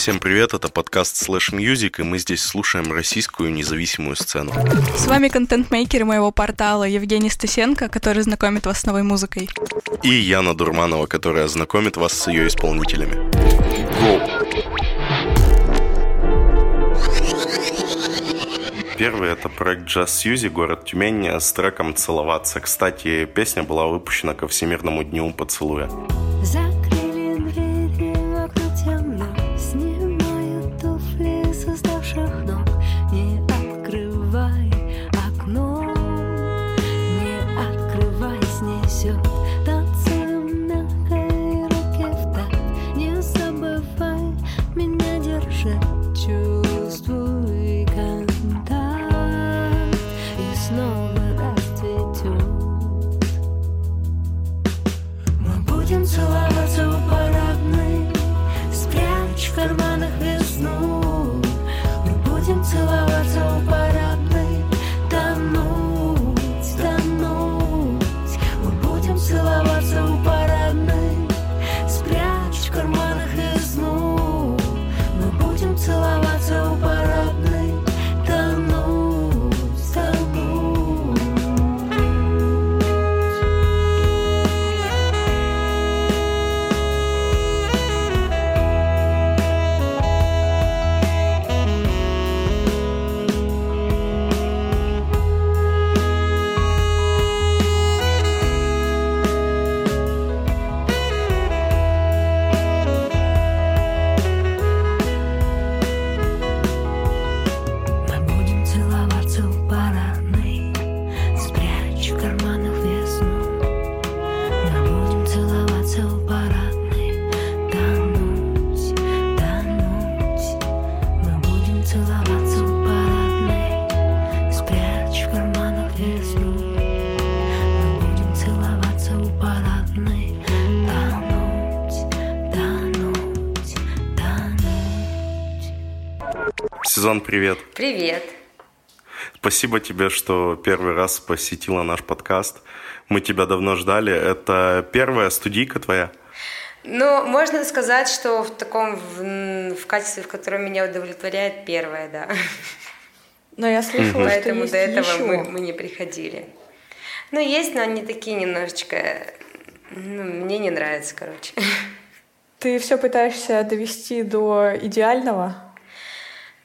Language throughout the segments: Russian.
Всем привет, это подкаст Slash Music, и мы здесь слушаем российскую независимую сцену. С вами контент-мейкеры моего портала Евгений Стасенко, который знакомит вас с новой музыкой. И Яна Дурманова, которая знакомит вас с ее исполнителями. Go! Первый это проект Jazz Сьюзи, город Тюмень, с треком «Целоваться». Кстати, песня была выпущена ко Всемирному дню поцелуя. Сезон, привет. Привет. Спасибо тебе, что первый раз посетила наш подкаст. Мы тебя давно ждали. Это первая студийка твоя? Ну, можно сказать, что в таком, в, в качестве, в котором меня удовлетворяет первая, да. Но я слышала, что Поэтому есть до этого еще. мы, мы не приходили. Ну, есть, но они такие немножечко... Ну, мне не нравится, короче. Ты все пытаешься довести до идеального?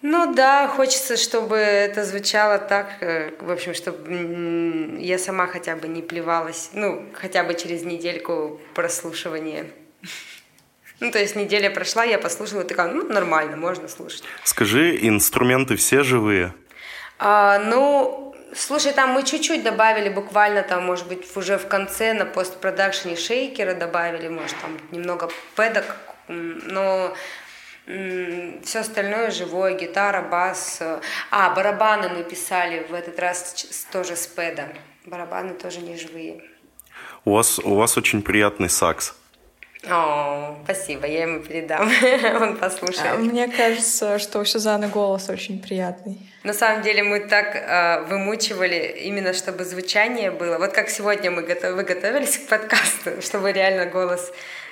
Ну да, хочется, чтобы это звучало так, э, в общем, чтобы я сама хотя бы не плевалась, ну, хотя бы через недельку прослушивания. Ну, то есть неделя прошла, я послушала, такая, ну, нормально, можно слушать. Скажи, инструменты все живые? А, ну, слушай, там мы чуть-чуть добавили, буквально там, может быть, уже в конце на постпродакшене шейкера добавили, может, там немного пэдок, но все остальное живое, гитара, бас. А, барабаны мы писали в этот раз тоже с пэда. Барабаны тоже не живые. У вас, у вас очень приятный сакс. О, спасибо, я ему передам, он послушает. А, мне кажется, что у Сюзанны голос очень приятный. На самом деле мы так э, вымучивали именно, чтобы звучание было. Вот как сегодня мы готов, вы готовились к подкасту, чтобы реально голос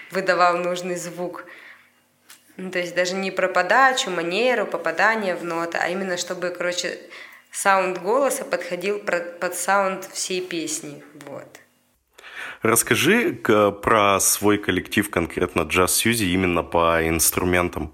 выдавал нужный звук. Ну, то есть даже не про подачу, манеру, попадание в ноты, а именно чтобы, короче, саунд голоса подходил под саунд всей песни. Вот. Расскажи про свой коллектив, конкретно Jazz Сьюзи, именно по инструментам.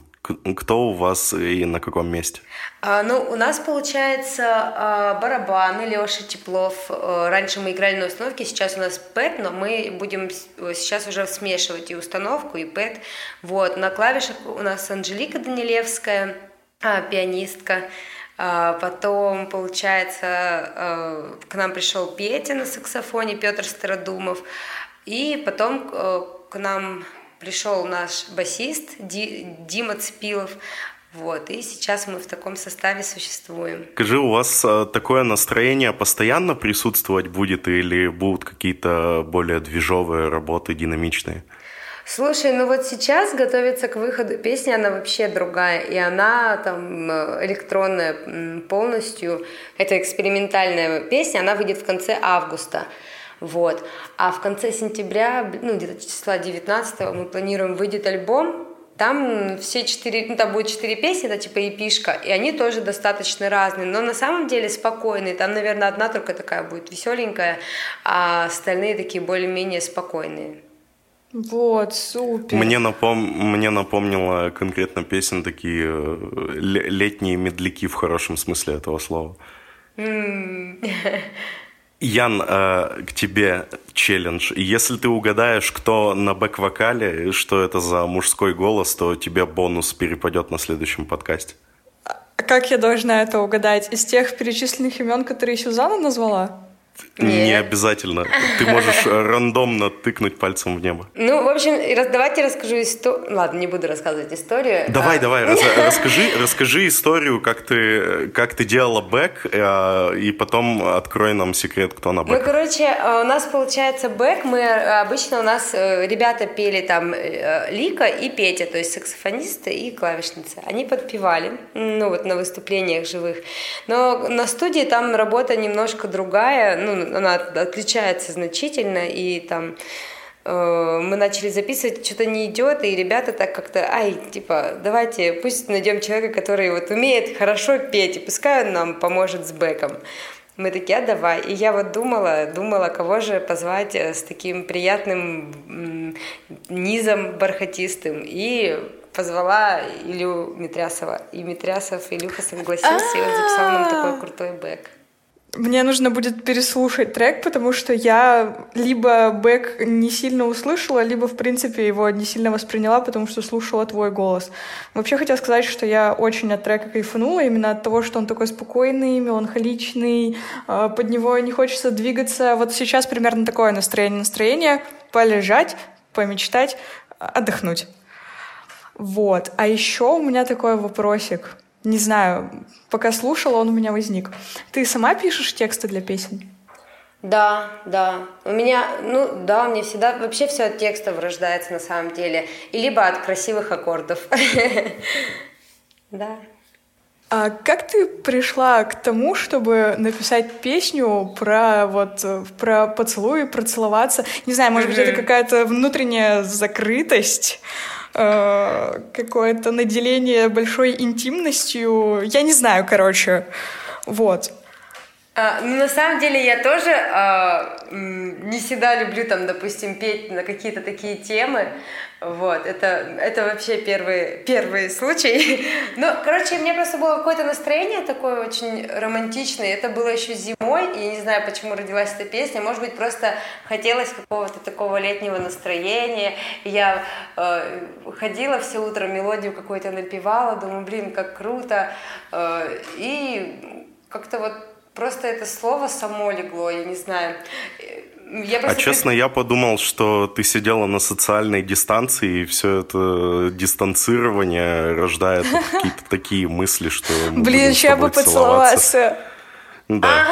Кто у вас и на каком месте? А, ну, у нас получается а, барабаны Леша Теплов. А, раньше мы играли на установке, сейчас у нас пэт, но мы будем сейчас уже смешивать и установку, и пэт. Вот. На клавишах у нас Анжелика Данилевская, а, пианистка. А, потом, получается, а, к нам пришел Петя на саксофоне, Петр Стародумов. И потом а, к нам пришел наш басист Дима Цпилов. Вот, и сейчас мы в таком составе существуем. Скажи, у вас а, такое настроение постоянно присутствовать будет или будут какие-то более движовые работы, динамичные? Слушай, ну вот сейчас готовится к выходу песня, она вообще другая, и она там электронная полностью, это экспериментальная песня, она выйдет в конце августа. Вот. А в конце сентября, ну где-то числа 19 мы планируем, выйдет альбом, Там все четыре, ну там будет четыре песни, это типа эпишка, и они тоже достаточно разные, но на самом деле спокойные. Там, наверное, одна только такая будет веселенькая, а остальные такие более-менее спокойные. Вот, супер. Мне, напом... Мне напомнила конкретно песен такие э, летние медляки в хорошем смысле этого слова. Ян, э, к тебе челлендж. Если ты угадаешь, кто на бэк-вокале, что это за мужской голос, то тебе бонус перепадет на следующем подкасте. А как я должна это угадать? Из тех перечисленных имен, которые Сюзанна назвала? Нет. Не обязательно. Ты можешь рандомно тыкнуть пальцем в небо. Ну, в общем, давайте расскажу историю. Ладно, не буду рассказывать историю. Давай, а... давай, раз, расскажи, расскажи историю, как ты, как ты делала back, э, и потом открой нам секрет, кто на back. Ну, короче, э, у нас получается back. Мы э, обычно у нас ребята пели там Лика и Петя, то есть саксофонисты и клавишницы. Они подпевали, ну вот на выступлениях живых. Но на студии там работа немножко другая, ну, она отличается значительно, и там э, мы начали записывать, что-то не идет, и ребята так как-то, ай, типа, давайте, пусть найдем человека, который вот умеет хорошо петь, и пускай он нам поможет с бэком. Мы такие, а давай. И я вот думала, думала, кого же позвать э, с таким приятным низом бархатистым. И позвала Илью Митрясова. И Митрясов, Илюха согласился, и он записал нам такой крутой бэк. Мне нужно будет переслушать трек, потому что я либо бэк не сильно услышала, либо, в принципе, его не сильно восприняла, потому что слушала твой голос. Вообще хотела сказать, что я очень от трека кайфанула, именно от того, что он такой спокойный, меланхоличный, а, под него не хочется двигаться. Вот сейчас примерно такое настроение. Настроение полежать, помечтать, отдохнуть. Вот. А еще у меня такой вопросик — не знаю, пока слушала, он у меня возник. Ты сама пишешь тексты для песен? Да, да. У меня, ну да, мне всегда вообще все от текстов рождается на самом деле. И либо от красивых аккордов. Да. А как ты пришла к тому, чтобы написать песню про вот про поцелуй, про целоваться? Не знаю, может быть, это какая-то внутренняя закрытость, Э, какое-то наделение большой интимностью. Я не знаю, короче. Вот. А, ну, на самом деле я тоже а, не всегда люблю там, допустим, петь на какие-то такие темы. Вот, это, это вообще первый, первый случай. Ну, короче, меня просто было какое-то настроение такое очень романтичное. Это было еще зимой, и я не знаю, почему родилась эта песня. Может быть, просто хотелось какого-то такого летнего настроения. Я э, ходила все утро, мелодию какую-то напевала, думаю, блин, как круто. Э, и как-то вот просто это слово само легло, я не знаю. Я а честно, я подумал, что ты сидела на социальной дистанции, и все это дистанцирование рождает какие-то такие мысли, что Блин, сейчас бы поцеловаться. Да.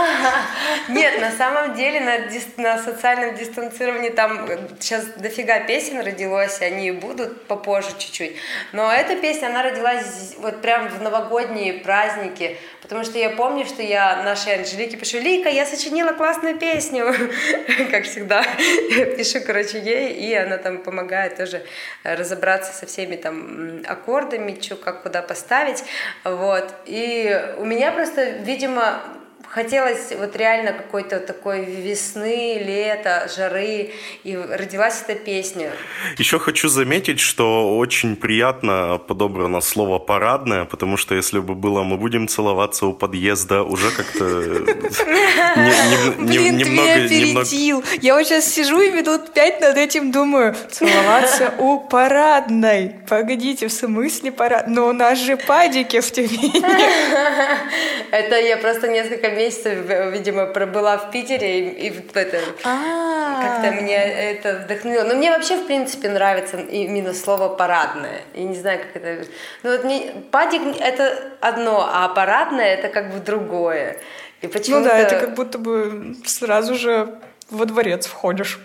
Нет, на самом деле на, на социальном дистанцировании там сейчас дофига песен родилось, они будут попозже чуть-чуть. Но эта песня, она родилась вот прям в новогодние праздники, потому что я помню, что я нашей Анжелике пишу, Лика, я сочинила классную песню, как всегда. Я пишу, короче, ей, и она там помогает тоже разобраться со всеми там аккордами, что, как куда поставить. Вот. И у меня просто, видимо, хотелось вот реально какой-то такой весны, лета, жары, и родилась эта песня. Еще хочу заметить, что очень приятно подобрано слово «парадное», потому что если бы было «мы будем целоваться у подъезда», уже как-то Блин, ты меня опередил. Я вот сейчас сижу и минут пять над этим думаю. Целоваться у парадной. Погодите, в смысле парад? Но у нас же падики в Тюмени. Это я просто несколько месяцев, видимо, пробыла в Питере, и, и это а. как-то меня это вдохновило. Но мне вообще, в принципе, нравится именно слово «парадное». Я не знаю, как это... Ну, вот не... Падик — это одно, а парадное — это как бы другое. И почему Ну да, это как будто бы сразу же во дворец входишь.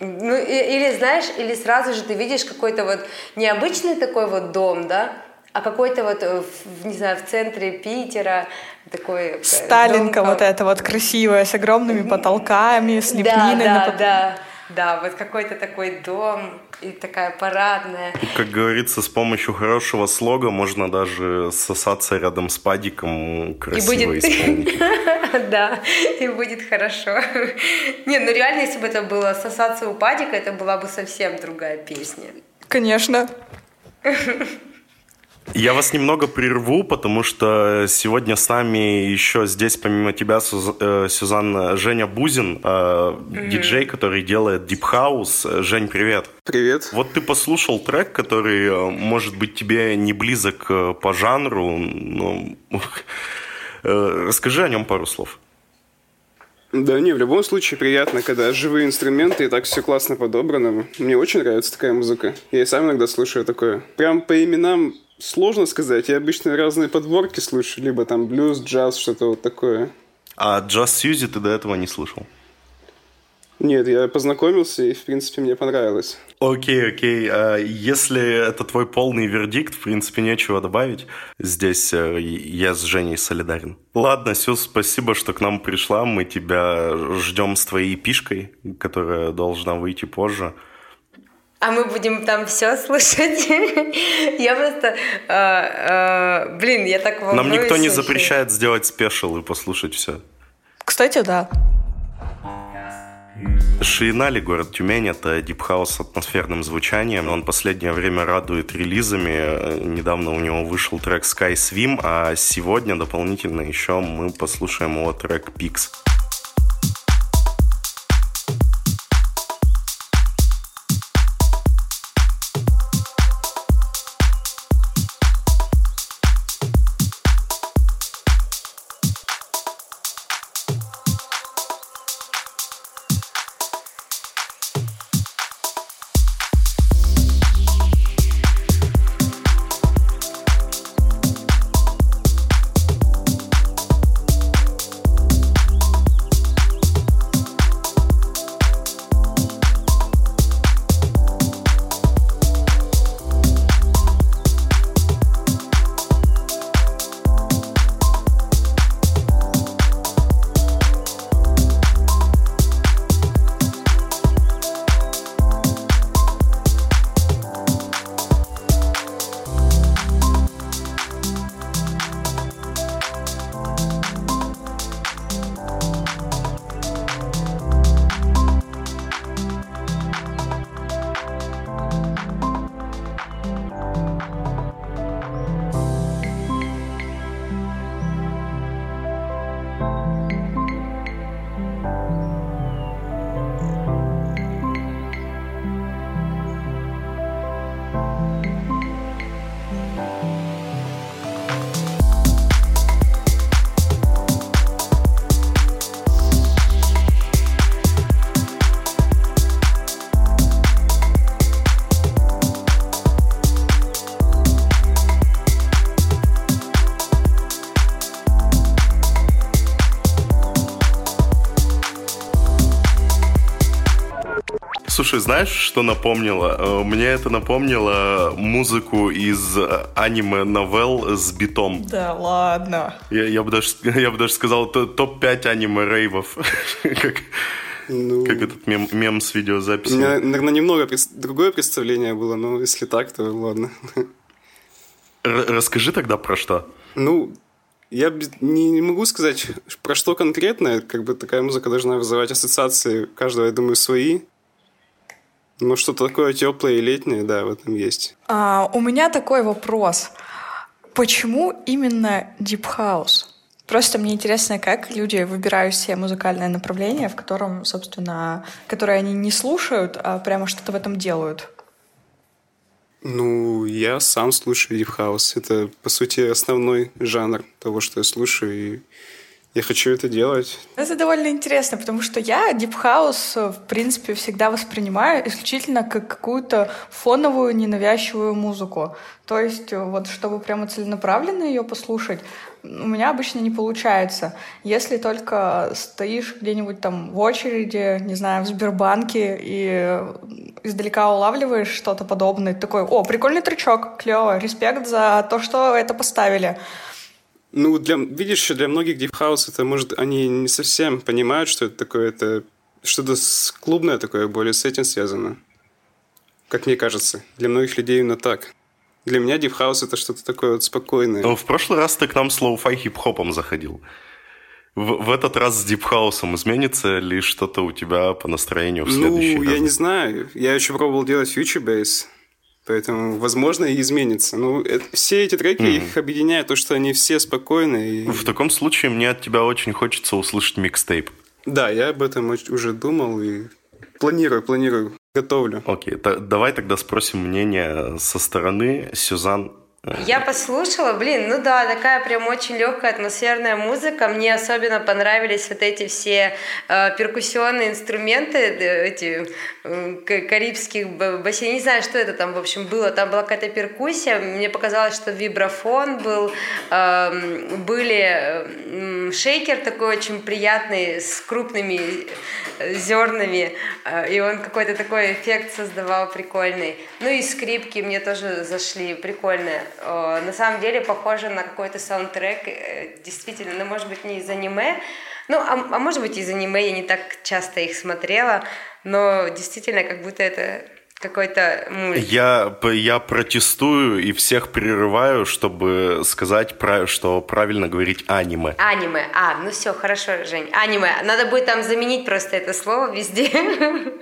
Ну, или, знаешь, или сразу же ты видишь какой-то вот необычный такой вот дом, да, а какой-то вот, э, не знаю, в центре Питера такой... Сталинка дом, вот эта вот красивая, с огромными потолками, с лепниной. Да, да, да. Да, вот какой-то такой дом и такая парадная. Как говорится, с помощью хорошего слога можно даже сосаться рядом с падиком красиво и будет... Да, и будет хорошо. Не, ну реально, если бы это было сосаться у падика, это была бы совсем другая песня. Конечно. Я вас немного прерву, потому что сегодня с нами еще здесь, помимо тебя, Суз... Э, Сюзанна, Женя Бузин, mm-hmm. диджей, который делает Deep House. Жень, привет. Привет. Вот ты послушал трек, который, э, может быть, тебе не близок по жанру, но расскажи о нем пару слов. Да, не, в любом случае приятно, когда живые инструменты и так все классно подобрано. Мне очень нравится такая музыка. Я и сам иногда слушаю такое. Прям по именам Сложно сказать. Я обычно разные подборки слушаю, либо там блюз, джаз, что-то вот такое. А джаз Сьюзи ты до этого не слышал? Нет, я познакомился, и, в принципе, мне понравилось. Окей, окей. А если это твой полный вердикт, в принципе, нечего добавить. Здесь э, я с Женей солидарен. Ладно, Сюз, спасибо, что к нам пришла. Мы тебя ждем с твоей пишкой, которая должна выйти позже. А мы будем там все слушать. я просто, э, э, блин, я так волнуюсь. Нам никто не запрещает сделать special и послушать все. Кстати, да. Шиенали, город Тюмень, это deep house с атмосферным звучанием. Он последнее время радует релизами. Недавно у него вышел трек Sky Swim, а сегодня дополнительно еще мы послушаем его трек Pix. Слушай, знаешь, что напомнило? Э, мне это напомнило музыку из э, аниме-новелл с битом. Да ладно. Я, я, бы, даже, я бы даже сказал топ-5 аниме-рейвов. как, ну, как этот мем, мем с видеозаписью. У меня, наверное, немного другое представление было, но если так, то ладно. Р расскажи тогда про что. Ну, я не, не могу сказать, про что конкретно. Как бы такая музыка должна вызывать ассоциации каждого, я думаю, свои. Ну, что-то такое теплое и летнее, да, в этом есть. А, у меня такой вопрос. Почему именно Deep House? Просто мне интересно, как люди выбирают себе музыкальное направление, в котором, собственно, которое они не слушают, а прямо что-то в этом делают. Ну, я сам слушаю Deep House. Это, по сути, основной жанр того, что я слушаю. И я хочу это делать. Это довольно интересно, потому что я Deep House, в принципе, всегда воспринимаю исключительно как какую-то фоновую, ненавязчивую музыку. То есть вот чтобы прямо целенаправленно ее послушать, у меня обычно не получается. Если только стоишь где-нибудь там в очереди, не знаю, в Сбербанке и издалека улавливаешь что-то подобное, такой, о, прикольный трючок, клево, респект за то, что это поставили. Ну, для, видишь, для многих House это, может, они не совсем понимают, что это такое. Это что-то клубное такое, более с этим связано. Как мне кажется. Для многих людей именно так. Для меня House это что-то такое вот спокойное. Но в прошлый раз ты к нам с lo-fi хип-хопом заходил. В, в этот раз с deep house ом изменится ли что-то у тебя по настроению в следующий ну, раз? я не знаю. Я еще пробовал делать Bass. Поэтому, возможно, и изменится. Ну, это, все эти треки, mm. их объединяет то, что они все спокойные. И... В таком случае мне от тебя очень хочется услышать микстейп. Да, я об этом уже думал и планирую, планирую, готовлю. Окей, okay, давай тогда спросим мнение со стороны Сюзан я послушала, блин, ну да, такая прям очень легкая атмосферная музыка. Мне особенно понравились вот эти все э, перкуссионные инструменты, эти э, карибских бассейн. Не знаю, что это там, в общем, было. Там была какая-то перкуссия. Мне показалось, что вибрафон был, э, были э, шейкер такой очень приятный с крупными э, зернами, э, и он какой-то такой эффект создавал прикольный. Ну и скрипки мне тоже зашли, прикольные. Э, на самом деле похоже на какой-то саундтрек, э, действительно, ну, может быть, не из аниме, ну, а, а может быть, из аниме я не так часто их смотрела, но действительно, как будто это какой-то мульт. Я, я протестую и всех прерываю, чтобы сказать, что правильно говорить аниме. Аниме. А, ну все, хорошо, Жень. Аниме. Надо будет там заменить просто это слово везде.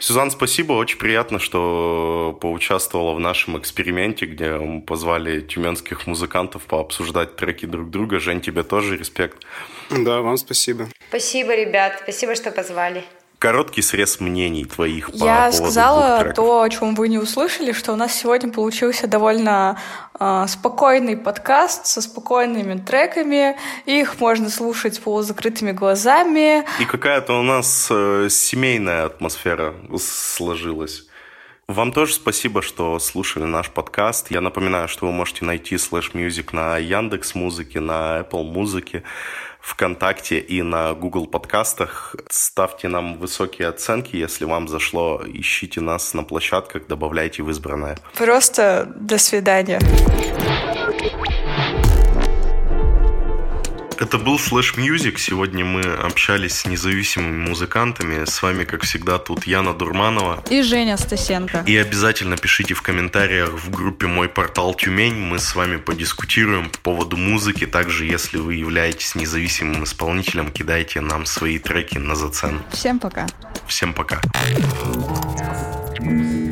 Сюзан, спасибо. Очень приятно, что поучаствовала в нашем эксперименте, где мы позвали тюменских музыкантов пообсуждать треки друг друга. Жень, тебе тоже респект. Да, вам спасибо. Спасибо, ребят. Спасибо, что позвали короткий срез мнений твоих по Я сказала то, о чем вы не услышали, что у нас сегодня получился довольно э, спокойный подкаст со спокойными треками. Их можно слушать с полузакрытыми глазами. И какая-то у нас э, семейная атмосфера сложилась. Вам тоже спасибо, что слушали наш подкаст. Я напоминаю, что вы можете найти Slash Music на Яндекс Музыке, на Apple Музыке. ВКонтакте и на Google подкастах. Ставьте нам высокие оценки, если вам зашло. Ищите нас на площадках, добавляйте в избранное. Просто до свидания. Это был Slash Music. Сегодня мы общались с независимыми музыкантами. С вами, как всегда, тут Яна Дурманова. И Женя Стасенко. И обязательно пишите в комментариях в группе «Мой портал Тюмень». Мы с вами подискутируем по поводу музыки. Также, если вы являетесь независимым исполнителем, кидайте нам свои треки на зацен. Всем пока. Всем пока. you